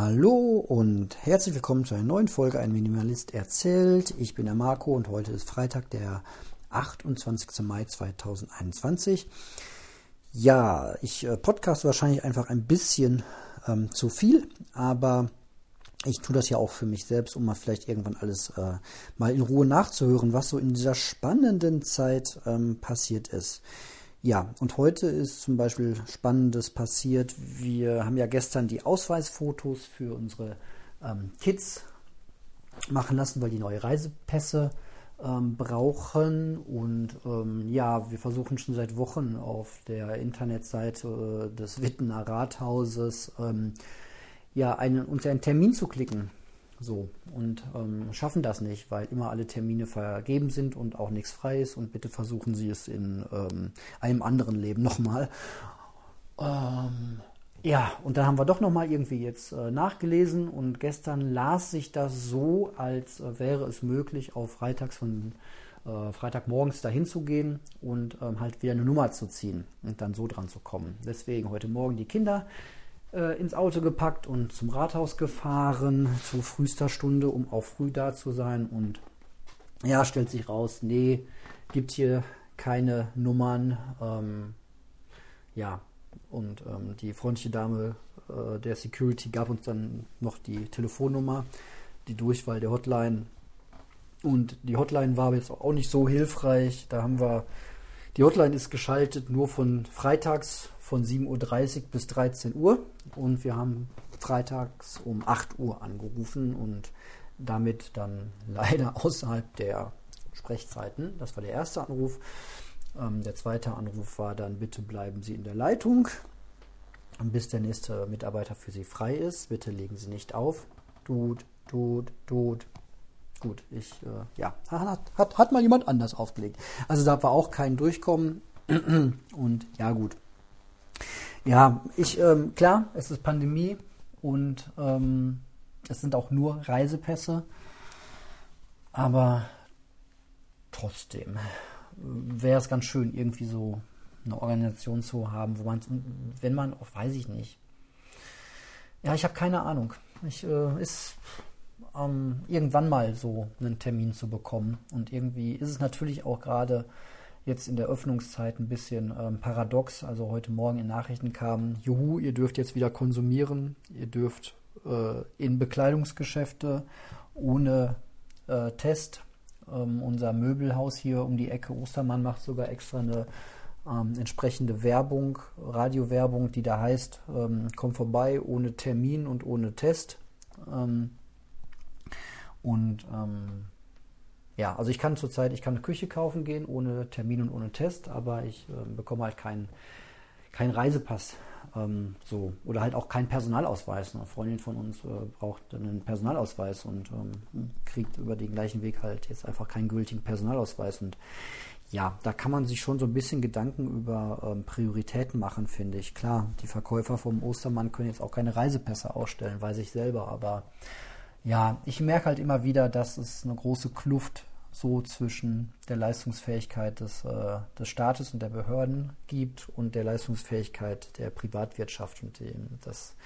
Hallo und herzlich willkommen zu einer neuen Folge Ein Minimalist erzählt. Ich bin der Marco und heute ist Freitag, der 28. Mai 2021. Ja, ich äh, podcast wahrscheinlich einfach ein bisschen ähm, zu viel, aber ich tue das ja auch für mich selbst, um mal vielleicht irgendwann alles äh, mal in Ruhe nachzuhören, was so in dieser spannenden Zeit ähm, passiert ist. Ja, und heute ist zum Beispiel Spannendes passiert. Wir haben ja gestern die Ausweisfotos für unsere ähm, Kids machen lassen, weil die neue Reisepässe ähm, brauchen. Und ähm, ja, wir versuchen schon seit Wochen auf der Internetseite äh, des Wittener Rathauses ähm, ja, einen, uns einen Termin zu klicken so, und ähm, schaffen das nicht, weil immer alle Termine vergeben sind und auch nichts frei ist. Und bitte versuchen Sie es in ähm, einem anderen Leben nochmal. Ähm, ja, und dann haben wir doch nochmal irgendwie jetzt äh, nachgelesen und gestern las sich das so, als äh, wäre es möglich, auf Freitags von äh, Freitagmorgens dahin zu gehen und ähm, halt wieder eine Nummer zu ziehen und dann so dran zu kommen. Deswegen heute Morgen die Kinder äh, ins Auto gepackt und zum Rathaus gefahren zu frühester Stunde, um auch früh da zu sein. Und ja, stellt sich raus, nee, gibt hier keine Nummern. Ähm, ja, und ähm, die freundliche Dame äh, der Security gab uns dann noch die Telefonnummer, die Durchwahl der Hotline. Und die Hotline war jetzt auch nicht so hilfreich. Da haben wir, die Hotline ist geschaltet nur von freitags von 7.30 Uhr bis 13 Uhr und wir haben freitags um 8 Uhr angerufen und damit dann leider außerhalb der Sprechzeiten. Das war der erste Anruf. Ähm, der zweite Anruf war dann, bitte bleiben Sie in der Leitung, bis der nächste Mitarbeiter für Sie frei ist. Bitte legen Sie nicht auf. Tut, tut, tut. Gut, ich, äh, ja, hat, hat, hat mal jemand anders aufgelegt. Also da war auch kein Durchkommen. Und ja, gut, ja, ich, ähm, klar, es ist Pandemie und ähm, es sind auch nur Reisepässe, aber trotzdem wäre es ganz schön, irgendwie so eine Organisation zu haben, wo man, wenn man, auch weiß ich nicht. Ja, ich habe keine Ahnung. Ich äh, ist ähm, irgendwann mal so einen Termin zu bekommen und irgendwie ist es natürlich auch gerade jetzt in der Öffnungszeit ein bisschen ähm, paradox. Also heute Morgen in Nachrichten kam, juhu, ihr dürft jetzt wieder konsumieren, ihr dürft äh, in Bekleidungsgeschäfte ohne äh, Test. Ähm, unser Möbelhaus hier um die Ecke Ostermann macht sogar extra eine ähm, entsprechende Werbung, Radiowerbung, die da heißt, ähm, komm vorbei ohne Termin und ohne Test. Ähm, und ähm, ja, also ich kann zurzeit, ich kann eine Küche kaufen gehen ohne Termin und ohne Test, aber ich äh, bekomme halt keinen kein Reisepass. Ähm, so. Oder halt auch keinen Personalausweis. Eine Freundin von uns äh, braucht einen Personalausweis und ähm, kriegt über den gleichen Weg halt jetzt einfach keinen gültigen Personalausweis. Und ja, da kann man sich schon so ein bisschen Gedanken über ähm, Prioritäten machen, finde ich. Klar, die Verkäufer vom Ostermann können jetzt auch keine Reisepässe ausstellen, weiß ich selber, aber ja, ich merke halt immer wieder, dass es eine große Kluft so zwischen der Leistungsfähigkeit des, äh, des Staates und der Behörden gibt und der Leistungsfähigkeit der Privatwirtschaft. Und dem, das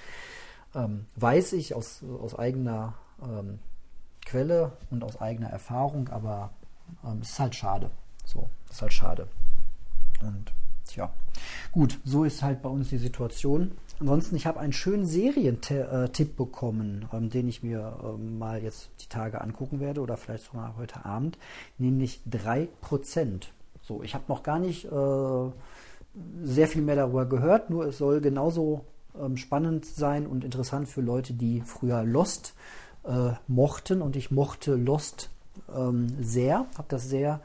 ähm, weiß ich aus, aus eigener ähm, Quelle und aus eigener Erfahrung, aber ähm, es ist halt schade. So, ist halt schade. Und tja, gut, so ist halt bei uns die Situation. Ansonsten, ich habe einen schönen Serientipp bekommen, ähm, den ich mir ähm, mal jetzt die Tage angucken werde oder vielleicht sogar heute Abend, nämlich 3%. So, ich habe noch gar nicht äh, sehr viel mehr darüber gehört, nur es soll genauso ähm, spannend sein und interessant für Leute, die früher Lost äh, mochten und ich mochte Lost ähm, sehr, habe das sehr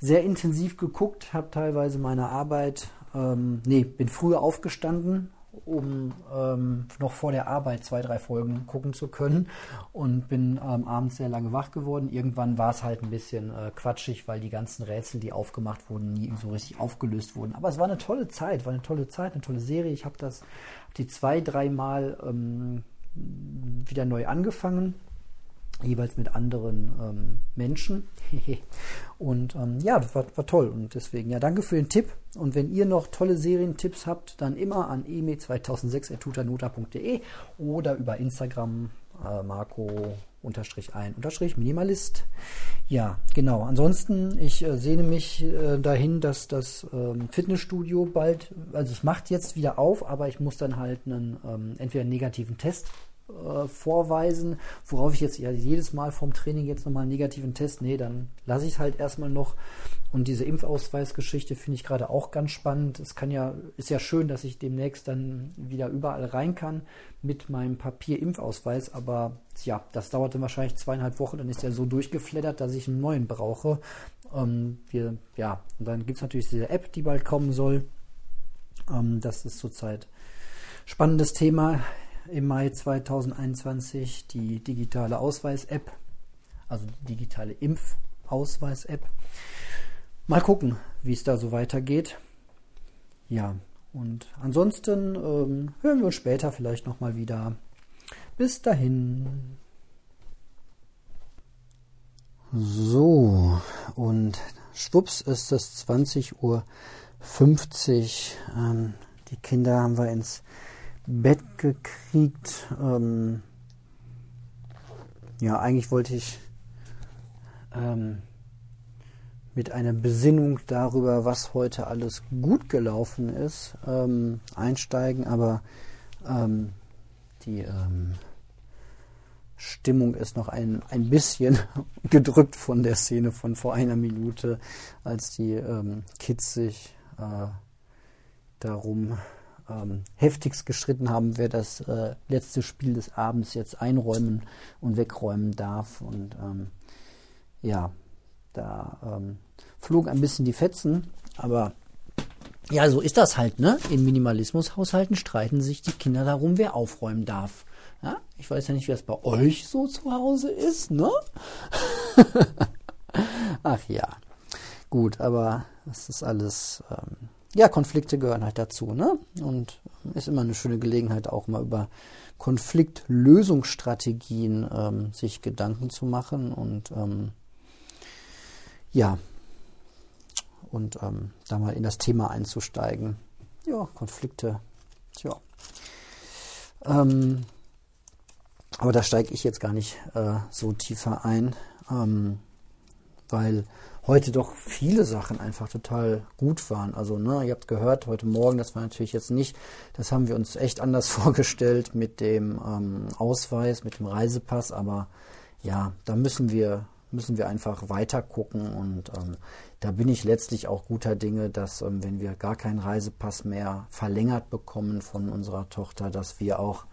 sehr intensiv geguckt, habe teilweise meine Arbeit, ähm, nee, bin früher aufgestanden, um ähm, noch vor der Arbeit zwei, drei Folgen gucken zu können und bin ähm, abends sehr lange wach geworden. Irgendwann war es halt ein bisschen äh, quatschig, weil die ganzen Rätsel, die aufgemacht wurden, nie so richtig aufgelöst wurden. Aber es war eine tolle Zeit, war eine tolle Zeit, eine tolle Serie. Ich habe das die zwei, dreimal ähm, wieder neu angefangen. Jeweils mit anderen ähm, Menschen. und ähm, ja, das war, war, toll. Und deswegen, ja, danke für den Tipp. Und wenn ihr noch tolle Serientipps habt, dann immer an eme2006.tutanota.de oder über Instagram äh, Marco unterstrich ein unterstrich Minimalist. Ja, genau. Ansonsten, ich äh, sehne mich äh, dahin, dass das ähm, Fitnessstudio bald, also es macht jetzt wieder auf, aber ich muss dann halt einen ähm, entweder einen negativen Test äh, vorweisen, worauf ich jetzt ja jedes Mal vom Training jetzt nochmal einen negativen Test, nee, dann lasse ich es halt erstmal noch. Und diese Impfausweisgeschichte finde ich gerade auch ganz spannend. Es kann ja, ist ja schön, dass ich demnächst dann wieder überall rein kann mit meinem Papier-Impfausweis, aber ja, das dauert dann wahrscheinlich zweieinhalb Wochen, dann ist er so durchgeflattert, dass ich einen neuen brauche. Ähm, wir, ja, und dann gibt es natürlich diese App, die bald kommen soll. Ähm, das ist zurzeit spannendes Thema im Mai 2021 die digitale Ausweis-App, also die digitale Impfausweis-App. Mal gucken, wie es da so weitergeht. Ja, und ansonsten ähm, hören wir uns später vielleicht nochmal wieder. Bis dahin. So, und schwupps ist es 20.50 Uhr. Ähm, die Kinder haben wir ins Bett gekriegt. Ähm, ja, eigentlich wollte ich ähm, mit einer Besinnung darüber, was heute alles gut gelaufen ist, ähm, einsteigen, aber ähm, die ähm, Stimmung ist noch ein, ein bisschen gedrückt von der Szene von vor einer Minute, als die ähm, Kids sich äh, darum ähm, heftigst gestritten haben, wer das äh, letzte Spiel des Abends jetzt einräumen und wegräumen darf. Und ähm, ja, da ähm, flogen ein bisschen die Fetzen, aber ja, so ist das halt, ne? In Minimalismushaushalten streiten sich die Kinder darum, wer aufräumen darf. Ja? Ich weiß ja nicht, wie das bei euch so zu Hause ist, ne? Ach ja. Gut, aber das ist alles ähm, ja, Konflikte gehören halt dazu, ne? Und ist immer eine schöne Gelegenheit, auch mal über Konfliktlösungsstrategien ähm, sich Gedanken zu machen und ähm, ja, und ähm, da mal in das Thema einzusteigen. Ja, Konflikte, tja. Ähm, aber da steige ich jetzt gar nicht äh, so tiefer ein, ähm, weil heute doch viele Sachen einfach total gut waren. Also, ne, ihr habt gehört, heute Morgen, das war natürlich jetzt nicht, das haben wir uns echt anders vorgestellt mit dem ähm, Ausweis, mit dem Reisepass, aber ja, da müssen wir müssen wir einfach weiter gucken und ähm, da bin ich letztlich auch guter Dinge, dass ähm, wenn wir gar keinen Reisepass mehr verlängert bekommen von unserer Tochter, dass wir auch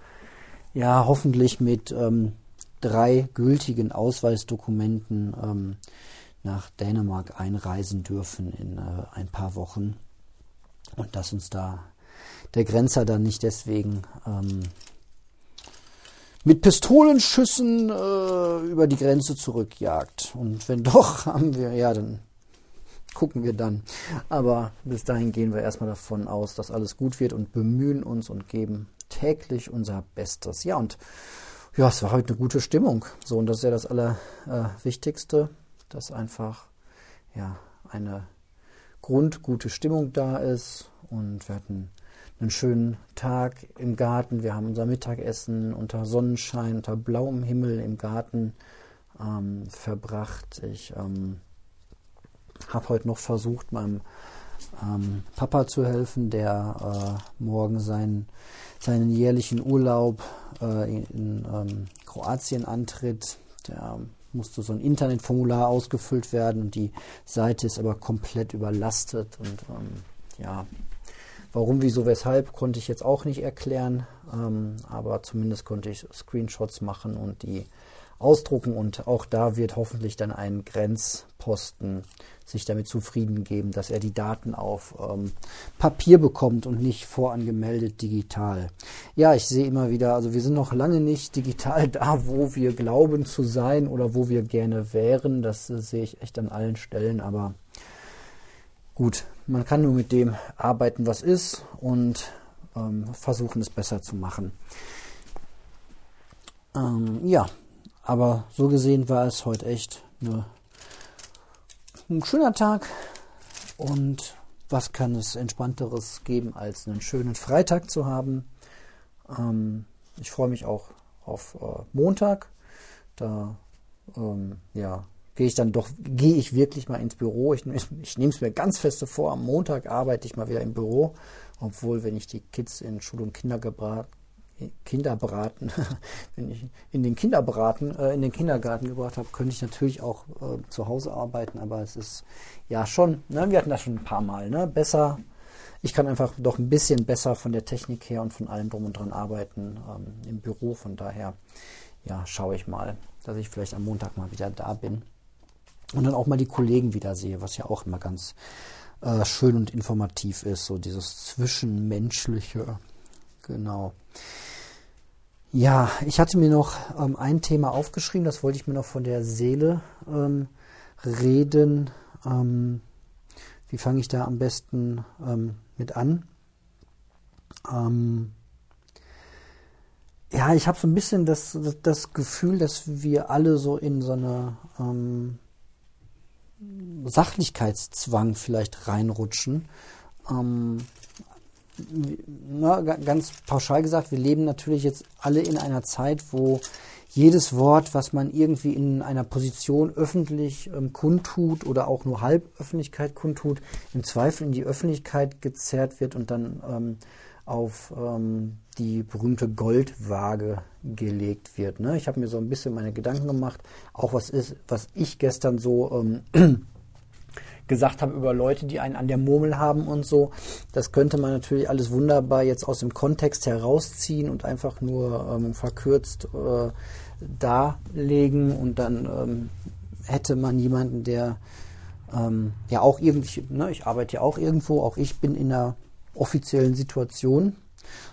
ja hoffentlich mit ähm, drei gültigen Ausweisdokumenten ähm, nach Dänemark einreisen dürfen in äh, ein paar Wochen und dass uns da der Grenzer dann nicht deswegen ähm, mit Pistolenschüssen äh, über die Grenze zurückjagt. Und wenn doch, haben wir, ja, dann gucken wir dann. Aber bis dahin gehen wir erstmal davon aus, dass alles gut wird und bemühen uns und geben täglich unser Bestes. Ja, und ja, es war heute eine gute Stimmung. So, und das ist ja das Allerwichtigste. Äh, dass einfach ja, eine grundgute Stimmung da ist und wir hatten einen schönen Tag im Garten. Wir haben unser Mittagessen unter Sonnenschein, unter blauem Himmel im Garten ähm, verbracht. Ich ähm, habe heute noch versucht, meinem ähm, Papa zu helfen, der äh, morgen seinen, seinen jährlichen Urlaub äh, in, ähm, Kroatien antritt. Der musste so ein Internetformular ausgefüllt werden und die Seite ist aber komplett überlastet und ähm, ja, warum, wieso, weshalb konnte ich jetzt auch nicht erklären, ähm, aber zumindest konnte ich Screenshots machen und die ausdrucken und auch da wird hoffentlich dann ein Grenzposten sich damit zufrieden geben, dass er die Daten auf ähm, Papier bekommt und nicht vorangemeldet digital. Ja, ich sehe immer wieder, also wir sind noch lange nicht digital da, wo wir glauben zu sein oder wo wir gerne wären. Das äh, sehe ich echt an allen Stellen, aber gut, man kann nur mit dem arbeiten, was ist und ähm, versuchen es besser zu machen. Ähm, ja, aber so gesehen war es heute echt eine, ein schöner Tag. Und was kann es entspannteres geben, als einen schönen Freitag zu haben? Ähm, ich freue mich auch auf äh, Montag. Da ähm, ja, gehe ich dann doch, gehe ich wirklich mal ins Büro. Ich, ich nehme es mir ganz feste vor, am Montag arbeite ich mal wieder im Büro, obwohl, wenn ich die Kids in Schule und Kindergebrat, Kinderbraten, wenn ich in den Kinderbraten, äh, in den Kindergarten gebracht habe, könnte ich natürlich auch äh, zu Hause arbeiten, aber es ist ja schon, ne, wir hatten das schon ein paar Mal, ne, besser. Ich kann einfach doch ein bisschen besser von der Technik her und von allem drum und dran arbeiten ähm, im Büro. Von daher, ja, schaue ich mal, dass ich vielleicht am Montag mal wieder da bin und dann auch mal die Kollegen wieder sehe, was ja auch immer ganz äh, schön und informativ ist, so dieses Zwischenmenschliche. Genau. Ja, ich hatte mir noch ähm, ein Thema aufgeschrieben, das wollte ich mir noch von der Seele ähm, reden. Ähm, wie fange ich da am besten ähm, mit an? Ähm, ja, ich habe so ein bisschen das, das Gefühl, dass wir alle so in so eine ähm, Sachlichkeitszwang vielleicht reinrutschen. Na, ganz pauschal gesagt, wir leben natürlich jetzt alle in einer Zeit, wo jedes Wort, was man irgendwie in einer Position öffentlich ähm, kundtut oder auch nur Halböffentlichkeit kundtut, im Zweifel in die Öffentlichkeit gezerrt wird und dann ähm, auf ähm, die berühmte Goldwaage gelegt wird. Ne? Ich habe mir so ein bisschen meine Gedanken gemacht, auch was ist, was ich gestern so ähm, gesagt habe über Leute, die einen an der Murmel haben und so. Das könnte man natürlich alles wunderbar jetzt aus dem Kontext herausziehen und einfach nur ähm, verkürzt äh, darlegen und dann ähm, hätte man jemanden, der ähm, ja auch irgendwie, ne, ich arbeite ja auch irgendwo, auch ich bin in einer offiziellen Situation,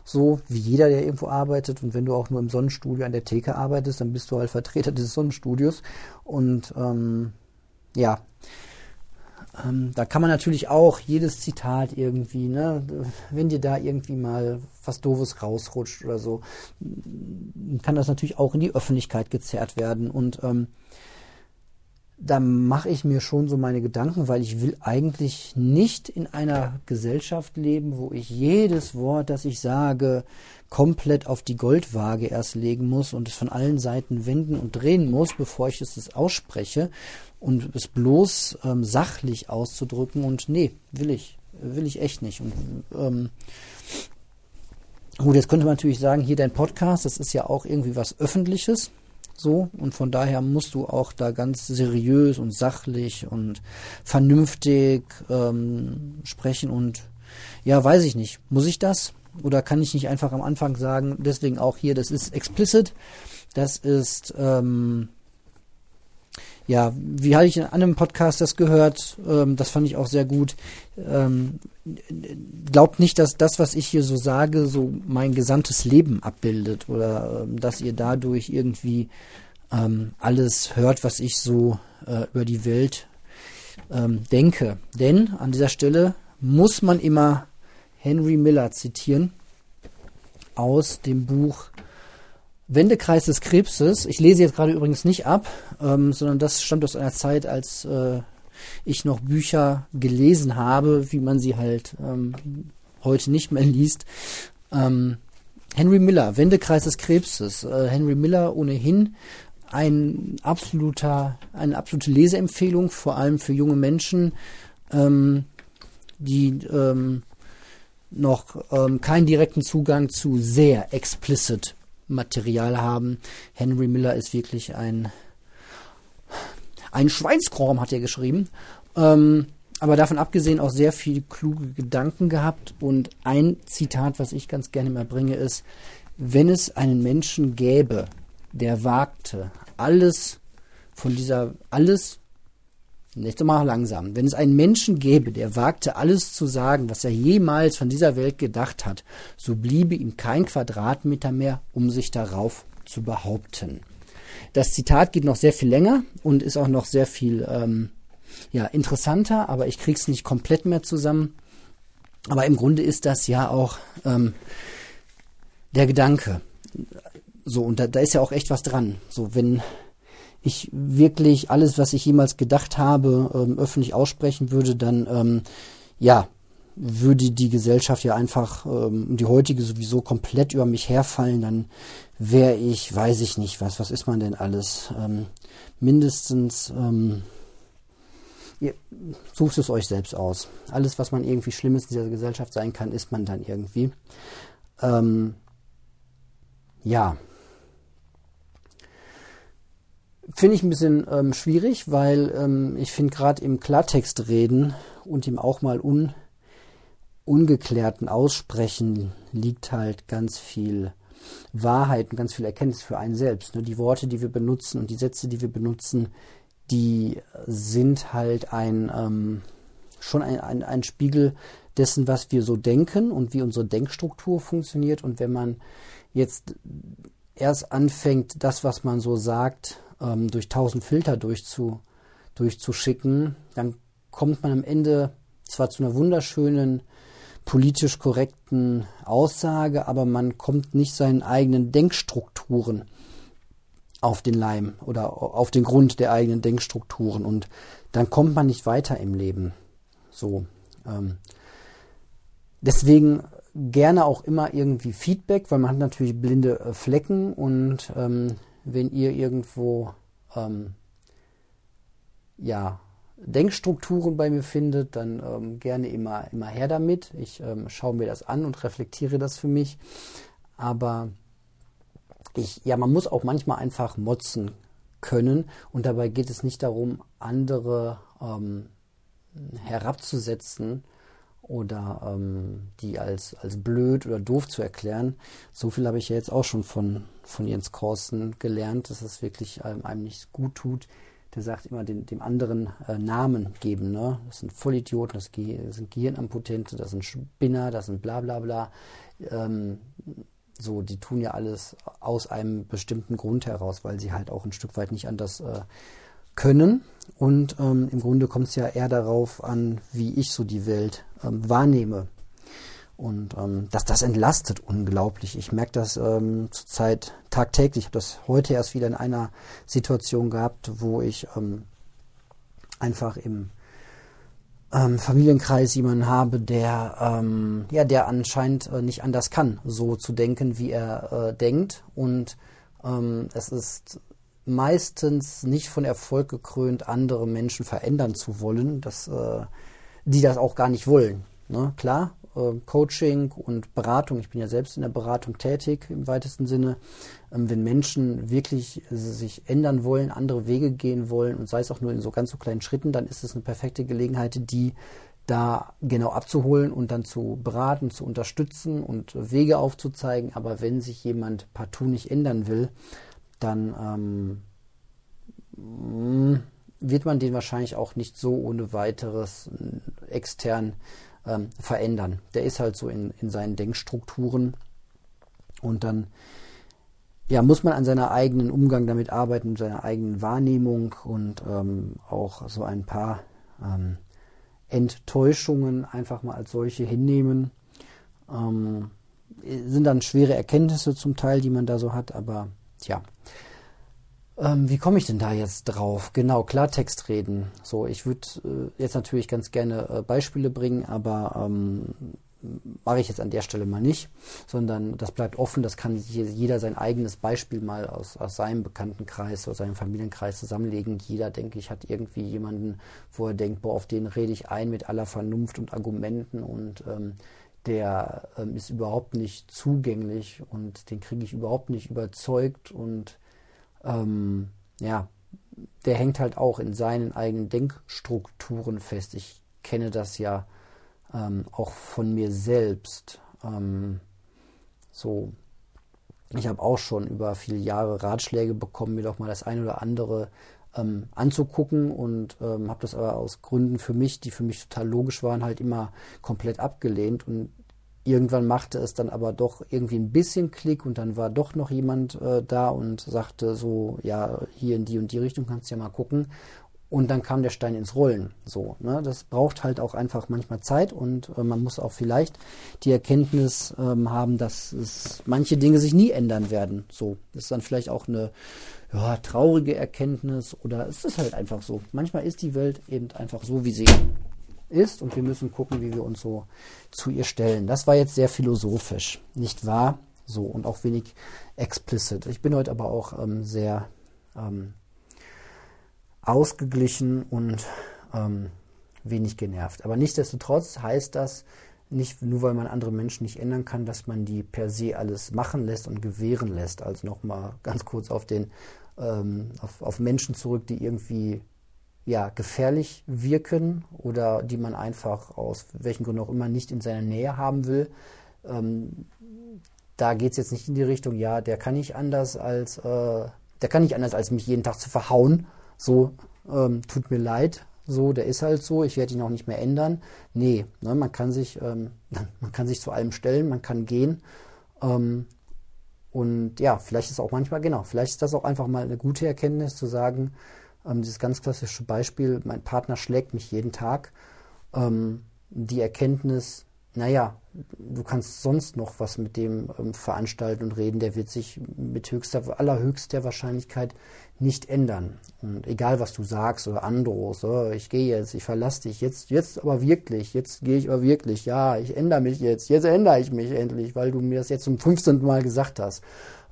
so wie jeder, der irgendwo arbeitet. Und wenn du auch nur im Sonnenstudio an der Theke arbeitest, dann bist du halt Vertreter dieses Sonnenstudios. Und ähm, ja, ähm, da kann man natürlich auch jedes Zitat irgendwie, ne, wenn dir da irgendwie mal was Doofes rausrutscht oder so, kann das natürlich auch in die Öffentlichkeit gezerrt werden. Und ähm, da mache ich mir schon so meine Gedanken, weil ich will eigentlich nicht in einer Gesellschaft leben, wo ich jedes Wort, das ich sage, komplett auf die Goldwaage erst legen muss und es von allen Seiten wenden und drehen muss, bevor ich es ausspreche und es bloß ähm, sachlich auszudrücken und nee, will ich, will ich echt nicht. Und ähm, gut, jetzt könnte man natürlich sagen, hier dein Podcast, das ist ja auch irgendwie was Öffentliches so, und von daher musst du auch da ganz seriös und sachlich und vernünftig ähm, sprechen. Und ja, weiß ich nicht. Muss ich das? Oder kann ich nicht einfach am Anfang sagen, deswegen auch hier, das ist explicit, das ist ähm, ja, wie hatte ich in einem Podcast das gehört? Ähm, das fand ich auch sehr gut. Ähm, glaubt nicht, dass das, was ich hier so sage, so mein gesamtes Leben abbildet oder ähm, dass ihr dadurch irgendwie ähm, alles hört, was ich so äh, über die Welt ähm, denke. Denn an dieser Stelle muss man immer Henry Miller zitieren aus dem Buch Wendekreis des Krebses. Ich lese jetzt gerade übrigens nicht ab, ähm, sondern das stammt aus einer Zeit, als äh, ich noch Bücher gelesen habe, wie man sie halt ähm, heute nicht mehr liest. Ähm, Henry Miller, Wendekreis des Krebses. Äh, Henry Miller ohnehin ein absoluter, eine absolute Leseempfehlung, vor allem für junge Menschen, ähm, die ähm, noch ähm, keinen direkten Zugang zu sehr explicit Material haben. Henry Miller ist wirklich ein, ein Schweinskram, hat er geschrieben. Ähm, aber davon abgesehen auch sehr viele kluge Gedanken gehabt. Und ein Zitat, was ich ganz gerne immer bringe, ist, wenn es einen Menschen gäbe, der wagte, alles von dieser, alles Jetzt mal langsam. Wenn es einen Menschen gäbe, der wagte alles zu sagen, was er jemals von dieser Welt gedacht hat, so bliebe ihm kein Quadratmeter mehr, um sich darauf zu behaupten. Das Zitat geht noch sehr viel länger und ist auch noch sehr viel ähm, ja, interessanter, aber ich krieg's nicht komplett mehr zusammen. Aber im Grunde ist das ja auch ähm, der Gedanke. So, und da, da ist ja auch echt was dran. So, wenn ich wirklich alles, was ich jemals gedacht habe, ähm, öffentlich aussprechen würde, dann ähm, ja, würde die Gesellschaft ja einfach, ähm, die heutige sowieso komplett über mich herfallen, dann wäre ich, weiß ich nicht was, was ist man denn alles? Ähm, mindestens, ähm, ihr sucht es euch selbst aus. Alles, was man irgendwie Schlimmes in dieser Gesellschaft sein kann, ist man dann irgendwie. Ähm, ja. Finde ich ein bisschen ähm, schwierig, weil ähm, ich finde gerade im Klartext reden und ihm auch mal un, ungeklärten Aussprechen liegt halt ganz viel Wahrheit und ganz viel Erkenntnis für einen selbst. Ne? Die Worte, die wir benutzen und die Sätze, die wir benutzen, die sind halt ein ähm, schon ein, ein, ein Spiegel dessen, was wir so denken und wie unsere Denkstruktur funktioniert. Und wenn man jetzt erst anfängt, das, was man so sagt, ähm, durch tausend Filter durchzu, durchzuschicken, dann kommt man am Ende zwar zu einer wunderschönen, politisch korrekten Aussage, aber man kommt nicht seinen eigenen Denkstrukturen auf den Leim oder auf den Grund der eigenen Denkstrukturen und dann kommt man nicht weiter im Leben. So. Ähm, deswegen gerne auch immer irgendwie Feedback, weil man hat natürlich blinde äh, Flecken und ähm, wenn ihr irgendwo ähm, ja Denkstrukturen bei mir findet, dann ähm, gerne immer, immer her damit. Ich ähm, schaue mir das an und reflektiere das für mich. Aber ich, ja, man muss auch manchmal einfach motzen können und dabei geht es nicht darum, andere ähm, herabzusetzen oder ähm, die als, als blöd oder doof zu erklären. So viel habe ich ja jetzt auch schon von, von Jens Korsten gelernt, dass es wirklich ähm, einem nicht gut tut. Der sagt immer den, dem anderen äh, Namen geben. Ne? Das sind Vollidioten, das, das sind Gehirnampotente, das sind Spinner, das sind bla bla bla. Ähm, so, die tun ja alles aus einem bestimmten Grund heraus, weil sie halt auch ein Stück weit nicht anders äh, können. Und ähm, im Grunde kommt es ja eher darauf an, wie ich so die Welt ähm, wahrnehme. Und ähm, das, das entlastet unglaublich. Ich merke das ähm, zurzeit tagtäglich. Ich habe das heute erst wieder in einer Situation gehabt, wo ich ähm, einfach im ähm, Familienkreis jemanden habe, der ähm, ja, der anscheinend äh, nicht anders kann, so zu denken, wie er äh, denkt. Und ähm, es ist meistens nicht von Erfolg gekrönt, andere Menschen verändern zu wollen, dass, äh, die das auch gar nicht wollen. Ne? Klar, äh, Coaching und Beratung, ich bin ja selbst in der Beratung tätig im weitesten Sinne, ähm, wenn Menschen wirklich sich ändern wollen, andere Wege gehen wollen und sei es auch nur in so ganz so kleinen Schritten, dann ist es eine perfekte Gelegenheit, die da genau abzuholen und dann zu beraten, zu unterstützen und Wege aufzuzeigen. Aber wenn sich jemand partout nicht ändern will, dann ähm, wird man den wahrscheinlich auch nicht so ohne weiteres äh, extern ähm, verändern. Der ist halt so in, in seinen Denkstrukturen und dann ja, muss man an seiner eigenen Umgang damit arbeiten, seiner eigenen Wahrnehmung und ähm, auch so ein paar ähm, Enttäuschungen einfach mal als solche hinnehmen. Ähm, sind dann schwere Erkenntnisse zum Teil, die man da so hat, aber Tja. Ähm, wie komme ich denn da jetzt drauf? Genau, Klartext reden. So, ich würde äh, jetzt natürlich ganz gerne äh, Beispiele bringen, aber ähm, mache ich jetzt an der Stelle mal nicht, sondern das bleibt offen. Das kann jeder sein eigenes Beispiel mal aus, aus seinem Bekanntenkreis oder seinem Familienkreis zusammenlegen. Jeder, denke ich, hat irgendwie jemanden, wo er denkt, boah, auf den rede ich ein mit aller Vernunft und Argumenten und ähm, der ähm, ist überhaupt nicht zugänglich und den kriege ich überhaupt nicht überzeugt und ähm, ja, der hängt halt auch in seinen eigenen Denkstrukturen fest. Ich kenne das ja ähm, auch von mir selbst. Ähm, so, ich habe auch schon über viele Jahre Ratschläge bekommen, mir doch mal das eine oder andere ähm, anzugucken und ähm, habe das aber aus Gründen für mich, die für mich total logisch waren, halt immer komplett abgelehnt und irgendwann machte es dann aber doch irgendwie ein bisschen Klick und dann war doch noch jemand äh, da und sagte so, ja, hier in die und die Richtung kannst du ja mal gucken. Und dann kam der Stein ins Rollen. So, ne? Das braucht halt auch einfach manchmal Zeit und äh, man muss auch vielleicht die Erkenntnis ähm, haben, dass es manche Dinge sich nie ändern werden. So, das ist dann vielleicht auch eine ja, traurige Erkenntnis oder es ist halt einfach so. Manchmal ist die Welt eben einfach so, wie sie ist und wir müssen gucken, wie wir uns so zu ihr stellen. Das war jetzt sehr philosophisch, nicht wahr? So und auch wenig explicit. Ich bin heute aber auch ähm, sehr ähm, ausgeglichen und ähm, wenig genervt. Aber nichtsdestotrotz heißt das nicht, nur weil man andere Menschen nicht ändern kann, dass man die per se alles machen lässt und gewähren lässt. Also nochmal ganz kurz auf den ähm, auf, auf Menschen zurück, die irgendwie ja, gefährlich wirken oder die man einfach aus welchen Gründen auch immer nicht in seiner Nähe haben will. Ähm, da geht es jetzt nicht in die Richtung, ja, der kann nicht anders als, äh, der kann nicht anders als mich jeden Tag zu verhauen so, ähm, tut mir leid, so, der ist halt so, ich werde ihn auch nicht mehr ändern. Nee, ne, man kann sich, ähm, man kann sich zu allem stellen, man kann gehen. Ähm, und ja, vielleicht ist auch manchmal, genau, vielleicht ist das auch einfach mal eine gute Erkenntnis zu sagen, ähm, dieses ganz klassische Beispiel, mein Partner schlägt mich jeden Tag. Ähm, die Erkenntnis, naja, du kannst sonst noch was mit dem ähm, veranstalten und reden, der wird sich mit höchster, allerhöchster Wahrscheinlichkeit nicht ändern. Und egal, was du sagst oder androhst, oh, ich gehe jetzt, ich verlasse dich, jetzt, jetzt aber wirklich, jetzt gehe ich aber wirklich, ja, ich ändere mich jetzt, jetzt ändere ich mich endlich, weil du mir das jetzt zum 15. Mal gesagt hast,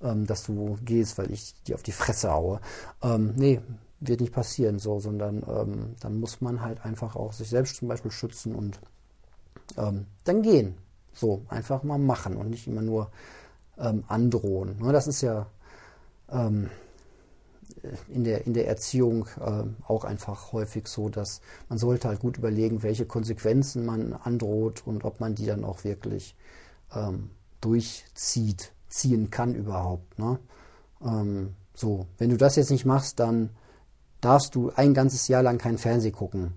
ähm, dass du gehst, weil ich dir auf die Fresse haue. Ähm, nee, wird nicht passieren so, sondern ähm, dann muss man halt einfach auch sich selbst zum Beispiel schützen und ähm, dann gehen. So, einfach mal machen und nicht immer nur ähm, androhen. Ne, das ist ja ähm, in, der, in der Erziehung äh, auch einfach häufig so, dass man sollte halt gut überlegen, welche Konsequenzen man androht und ob man die dann auch wirklich ähm, durchzieht, ziehen kann überhaupt. Ne? Ähm, so, wenn du das jetzt nicht machst, dann darfst du ein ganzes Jahr lang kein Fernseh gucken.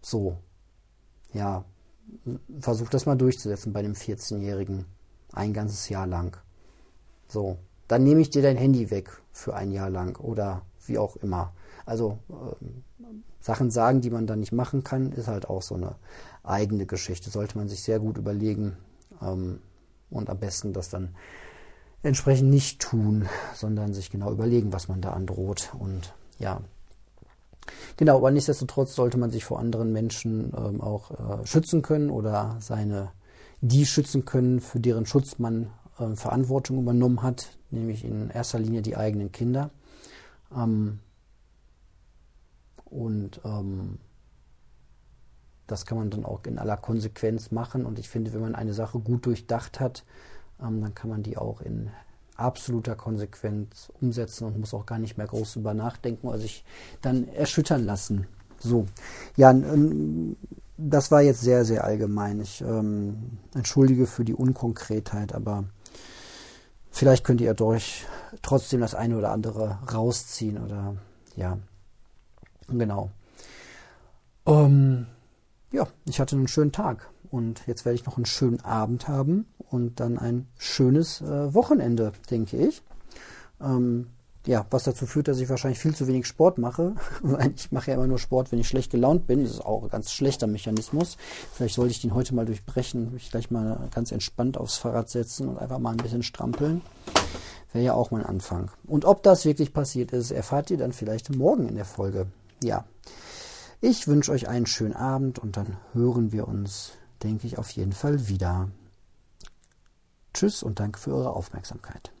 So, ja, versuch das mal durchzusetzen bei dem 14-Jährigen. Ein ganzes Jahr lang. So, dann nehme ich dir dein Handy weg für ein Jahr lang oder wie auch immer. Also äh, Sachen sagen, die man dann nicht machen kann, ist halt auch so eine eigene Geschichte. Sollte man sich sehr gut überlegen ähm, und am besten das dann entsprechend nicht tun, sondern sich genau überlegen, was man da androht. Und ja, Genau, aber nichtsdestotrotz sollte man sich vor anderen Menschen ähm, auch äh, schützen können oder seine, die schützen können, für deren Schutz man äh, Verantwortung übernommen hat, nämlich in erster Linie die eigenen Kinder. Ähm, und ähm, das kann man dann auch in aller Konsequenz machen. Und ich finde, wenn man eine Sache gut durchdacht hat, ähm, dann kann man die auch in absoluter Konsequenz umsetzen und muss auch gar nicht mehr groß drüber nachdenken oder sich dann erschüttern lassen. So, ja, das war jetzt sehr, sehr allgemein. Ich ähm, entschuldige für die Unkonkretheit, aber vielleicht könnt ihr durch trotzdem das eine oder andere rausziehen oder ja, genau. Ähm, ja, ich hatte einen schönen Tag und jetzt werde ich noch einen schönen Abend haben und dann ein schönes äh, Wochenende, denke ich. Ähm, ja, was dazu führt, dass ich wahrscheinlich viel zu wenig Sport mache. ich mache ja immer nur Sport, wenn ich schlecht gelaunt bin. Das ist auch ein ganz schlechter Mechanismus. Vielleicht sollte ich den heute mal durchbrechen, mich gleich mal ganz entspannt aufs Fahrrad setzen und einfach mal ein bisschen strampeln. Wäre ja auch mein Anfang. Und ob das wirklich passiert ist, erfahrt ihr dann vielleicht morgen in der Folge. Ja. Ich wünsche euch einen schönen Abend und dann hören wir uns denke ich, auf jeden Fall wieder. Tschüss und danke für eure Aufmerksamkeit.